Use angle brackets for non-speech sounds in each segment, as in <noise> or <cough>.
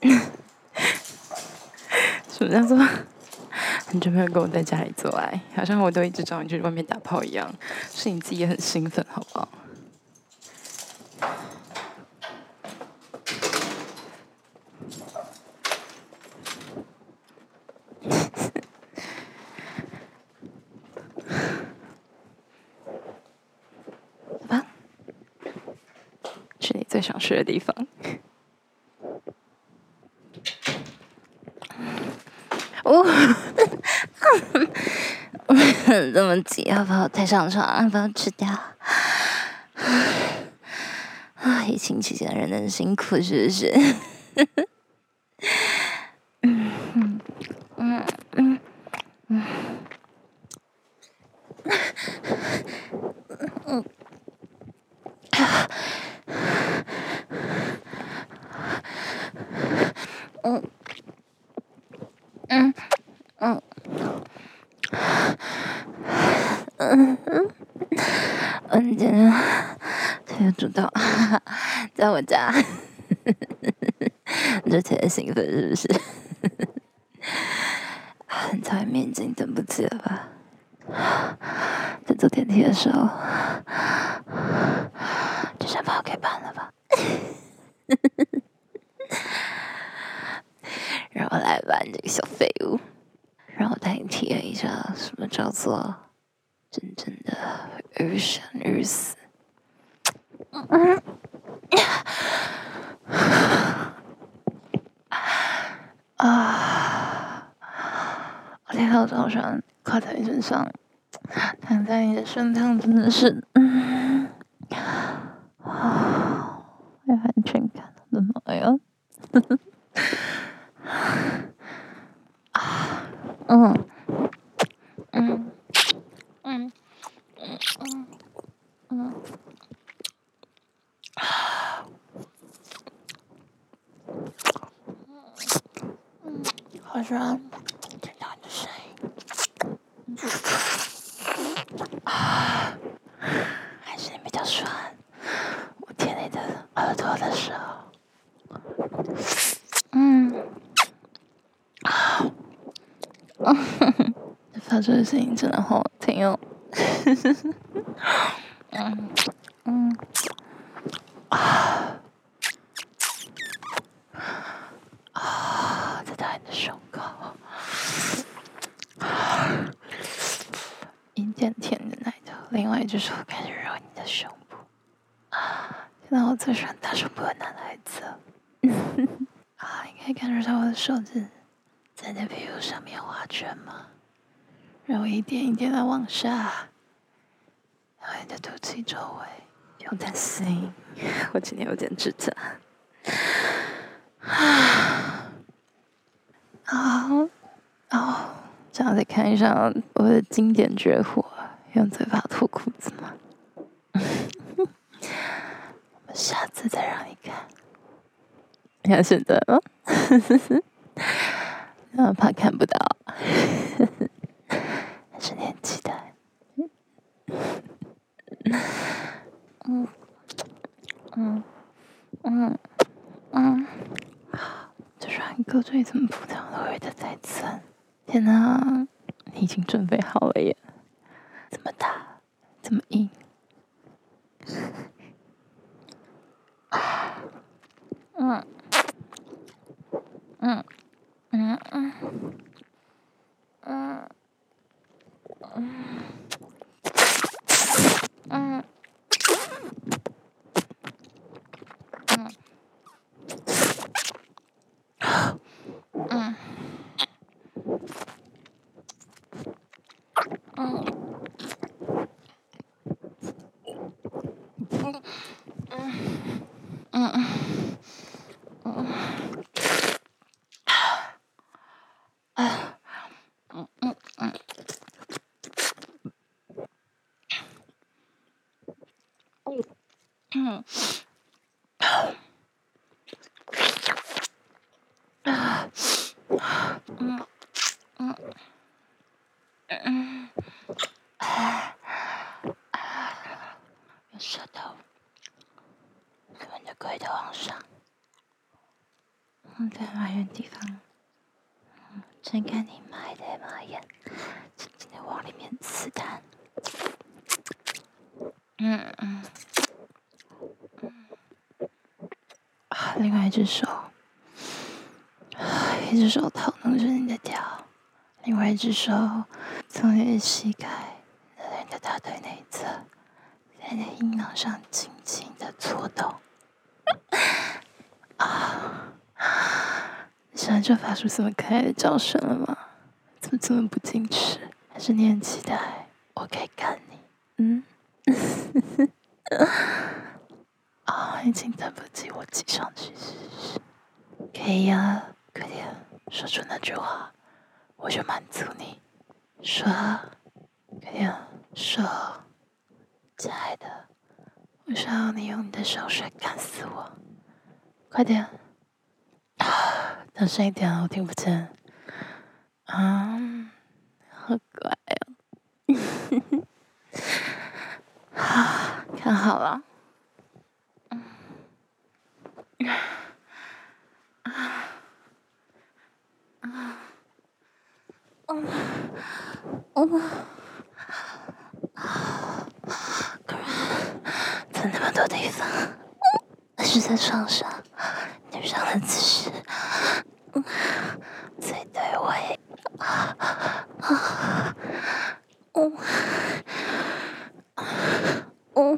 <laughs> 什么叫做很久没有跟我在家里做爱？好像我都一直找你去外面打炮一样，是你自己也很兴奋，好不好？<laughs> 啊？去你最想去的地方。哦，<laughs> 这么急，要不要带上床？要不要吃掉？啊，疫情期间人真辛苦，是不是？嗯嗯嗯嗯嗯嗯嗯。嗯嗯嗯 <laughs> 嗯，我今天特别主动，在我家，你 <laughs> 就特别兴奋是不是？很在面前等不及了吧？在坐电梯的时候，就想把我给办了吧？<laughs> 让我来吧，这个小废物。让我带你体验一下什么叫做于生欲死。啊！我今天早上靠在你身上，躺在你的胸膛，真的是，嗯，啊，有安全感，真的，哎呀，呵呵。啊，嗯，嗯，嗯，嗯，嗯，嗯，啊，嗯，好爽，听到你的声音，啊，还是你比较爽，我贴你的耳朵的时候，嗯。啊嗯，发出的声音真的好听哦。嗯 <laughs> 啊啊，再打你的胸口，甜甜的奶头，另外一只手开始揉你的胸部。啊，现在我最喜欢大胸部的男孩子了。<laughs> 啊，应该感觉到我的手指。在你的皮肤上面画圈吗？然后一点一点的往下，然后你的肚脐周围，不用担心，我今天有点指甲。啊，好，哦，这样再看一下我的经典绝活，用嘴巴脱裤子吗？我下次再让你看，你看现在吗？啊，怕看不到，还是你很期待？嗯嗯嗯嗯，这双狗腿怎么扑通落雨的再次？天哪，你已经准备好了耶！这么大，这么硬。嗯 <laughs> 嗯。嗯嗯，啊，嗯，嗯，嗯，啊，啊，用舌头，从你的龟头往上，嗯，嗯，在马眼地方，嗯，睁开你妈的马眼，轻轻的往里面刺探。嗯。嗯。嗯，另外一只手，一只手套弄着你的脚，另外一只手从你的膝盖到你的大腿内侧，在你的阴囊上轻轻的搓动。<laughs> 啊，你现在就发出这么可爱的叫声了吗？怎么这么不矜持？还是你很期待我可以干你？嗯？啊，已经等不及我挤上去试试。可以呀，快点说出那句话，我就满足你。说，快点说，亲爱的，我想要你用你的小穴干死我。快点，啊，大声一点，我听不见。啊，好乖哦。<laughs> 啊，看好了。啊，啊，啊，嗯，嗯，啊，果然在那么多地方，还是在床上，女上的姿势，嗯，最对味，啊，啊，嗯。哦，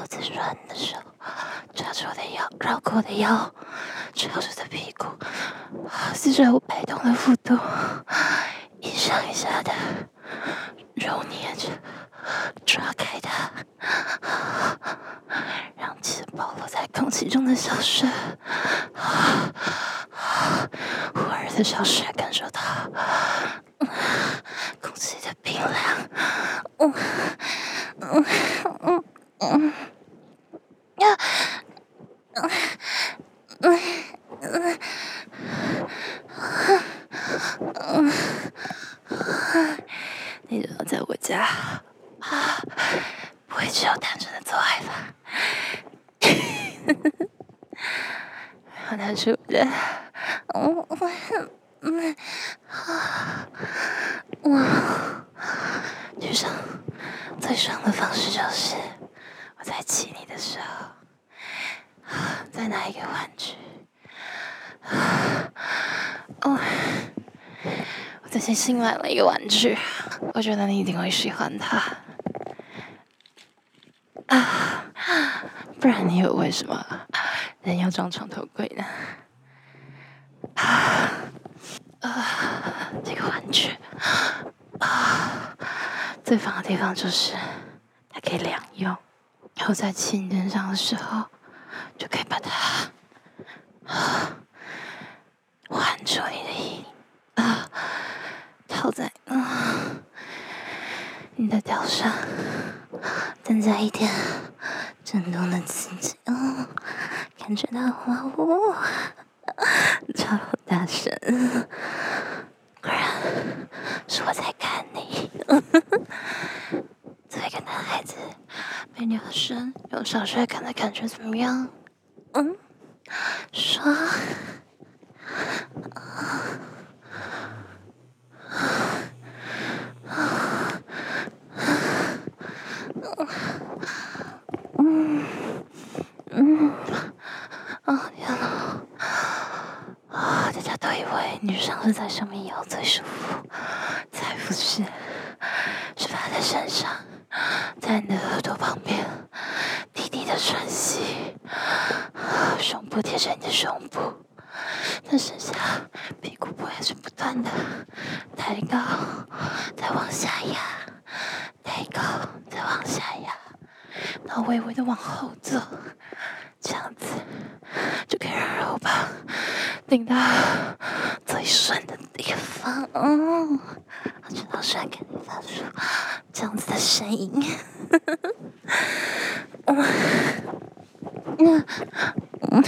我在软的手抓住我的腰，绕过我的腰，抓住我的屁股，随着我摆动的幅度，一上一下的揉捏着，抓开它，让其暴露在空气中的小穴，火热的小穴感受到空气的冰凉。嗯嗯嗯嗯呀嗯嗯嗯嗯嗯，你知道在我家啊，不会只有单纯的做爱吧？好难受的，我我嗯啊我女生最爽的方式就是，我在亲你的时候，再拿一个玩具。哦，我最近新买了一个玩具，我觉得你一定会喜欢它。啊，<laughs> 不然你以为什么人要装床头柜呢？啊，啊，这个玩具，啊。最棒的地方就是，它可以两用。然后在亲人上的时候，就可以把它啊，环住你的阴啊，套在啊你的脚上，增加一点震动的刺激哦，感觉到吗？哇，超大声！果然是我在看你。<laughs> 作为一个男孩子，被女生用小帅看的感觉怎么样？嗯，爽。嗯嗯啊天哪！啊，大家都以为女生是在上面摇最舒服，才不是。是趴在身上，在你的耳朵旁边，低低的喘息，胸部贴着你的胸部，但剩下屁股部还是不断的抬高，再往下压，抬高，再往下压，然后微微的往后坐，这样子就可以让肉棒顶到最顺的地方，嗯。我知道帅给你发出这样子的声音，嗯嗯嗯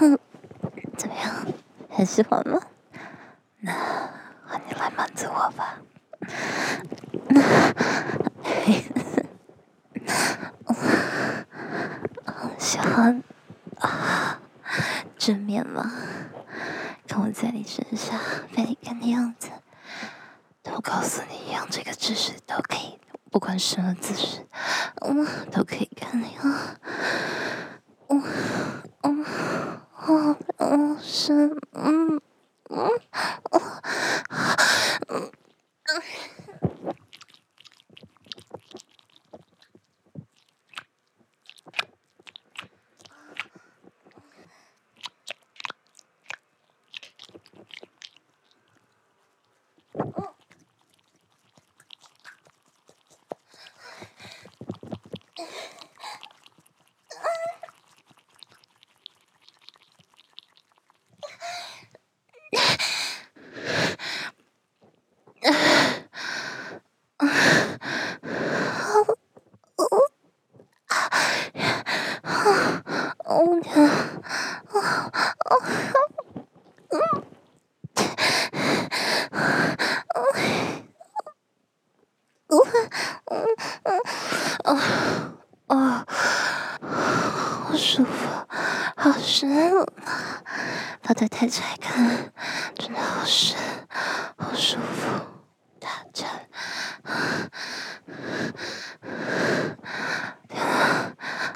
嗯，怎么样？很喜欢吗？那换你来满足我吧。喜欢啊，正面吗？看我在你身上被你干的样子，都告诉你，用这个姿势都可以，不管什么姿势，嗯，都可以干你啊。嗯嗯，是嗯嗯嗯嗯。把腿抬起来看，真的好深，好舒服。大家，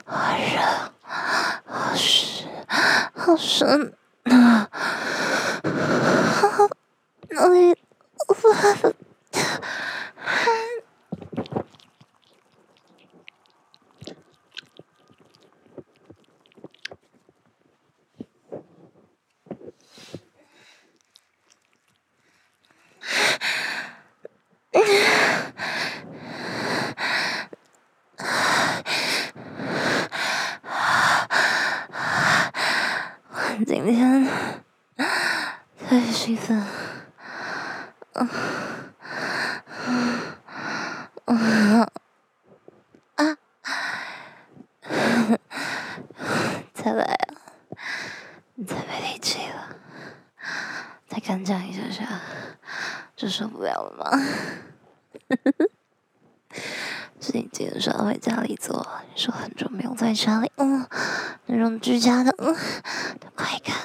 好热，好湿，好深啊！好，哪里？我。今天。太兴奋，嗯。嗯啊，再来啊，再没力气了，再干这样一下下。就受不了了吗？是你今天说回家里做，你说很久没有在家里，嗯，那种居家的，嗯。快看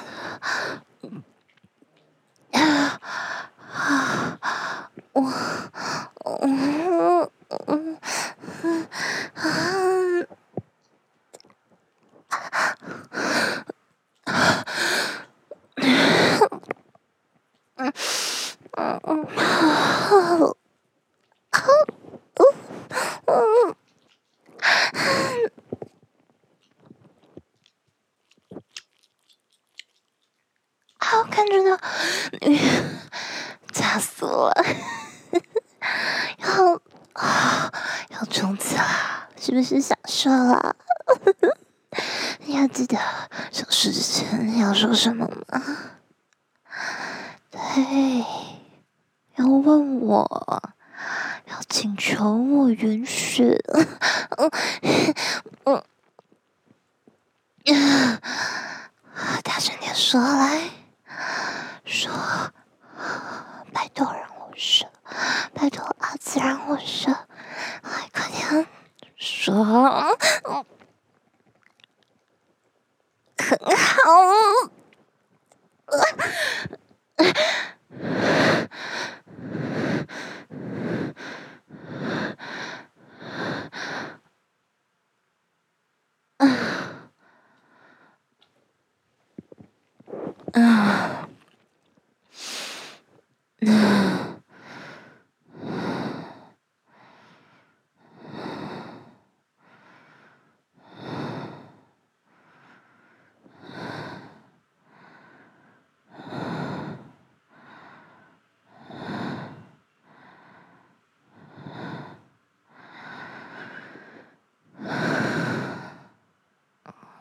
啊！啊啊！<laughs> 我我我啊！好，看着呢，吓死我了！要啊，要冲刺啦！是不是想说了？你 <laughs> 要记得想试之前要说什么吗？对，要问我，要请求我允许。嗯嗯嗯，大声点说来。说，拜托让我射，拜托阿紫让我射，来快点说，很好。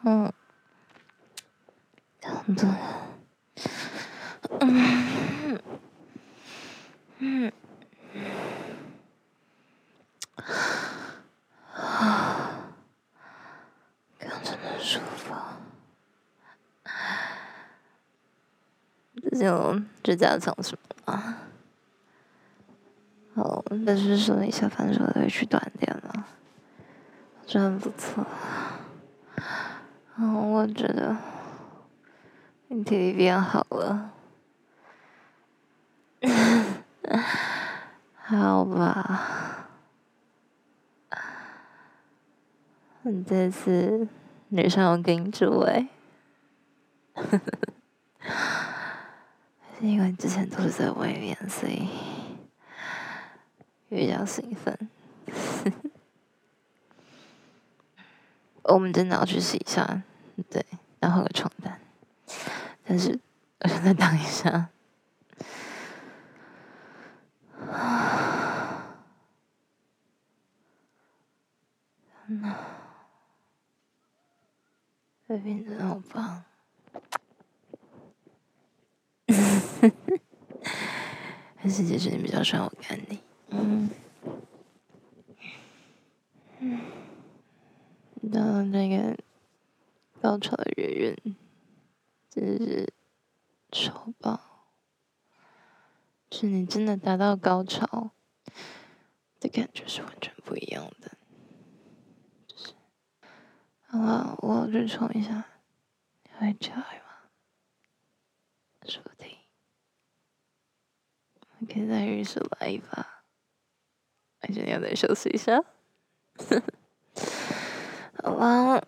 嗯，差不多了。嗯嗯啊，刚真的舒服。这就指甲长什么啊？好，但是说你下班之后可以去锻炼了，真不错。嗯，我觉得你体力变好了，<laughs> 好吧？你这次女生有给你助威，还 <laughs> 是因为之前都是在外面，所以比较兴奋。<laughs> 我们真的要去洗一下，对，然后换个床单。但是我想再等一下。啊，那，baby 真的好棒。<laughs> 还是其实你比较喜欢我干你？嗯。到那个高潮的月圆，真是超棒！是你真的达到高潮的感觉是完全不一样的。就是，好了，我要去冲一下，你会起来吗？说不定，我可以在浴室来一把，还是你要再休息一下？<laughs> 好吧，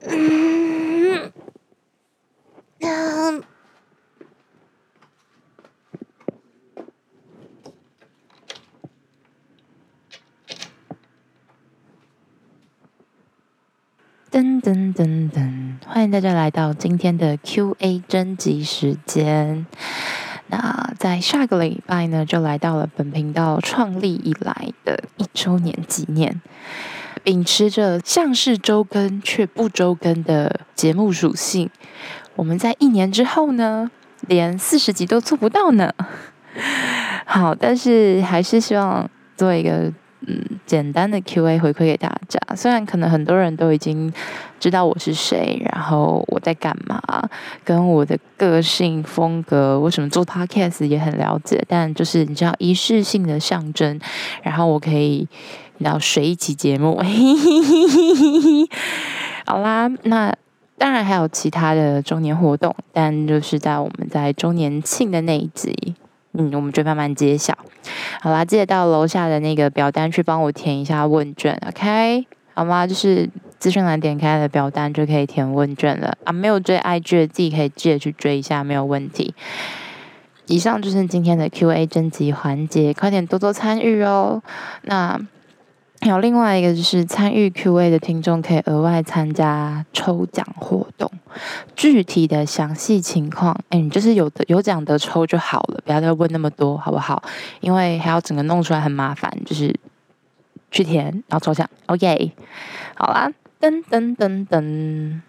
嗯，<laughs> 嗯，噔噔噔噔，欢迎大家来到今天的 Q&A 征集时间。那在下个礼拜呢，就来到了本频道创立以来的一周年纪念。秉持着像是周更却不周更的节目属性，我们在一年之后呢，连四十集都做不到呢。好，但是还是希望做一个嗯简单的 Q&A 回馈给大家。虽然可能很多人都已经知道我是谁，然后我在干嘛，跟我的个性风格，为什么做 Podcast 也很了解，但就是你知道仪式性的象征，然后我可以。然后水一期节目，<laughs> 好啦，那当然还有其他的周年活动，但就是在我们在周年庆的那一集，嗯，我们就慢慢揭晓。好啦，记得到楼下的那个表单去帮我填一下问卷，OK？好吗？就是资讯栏点开的表单就可以填问卷了啊。没有追 IG 的自己可以记得去追一下，没有问题。以上就是今天的 QA 征集环节，快点多多参与哦。那。<clears throat> 还有另外一个就是参与 Q&A 的听众可以额外参加抽奖活动，具体的详细情况，哎，你就是有的有奖的抽就好了，不要再问那么多，好不好？因为还要整个弄出来很麻烦，就是去填然后抽奖，OK，好啦，噔噔噔噔。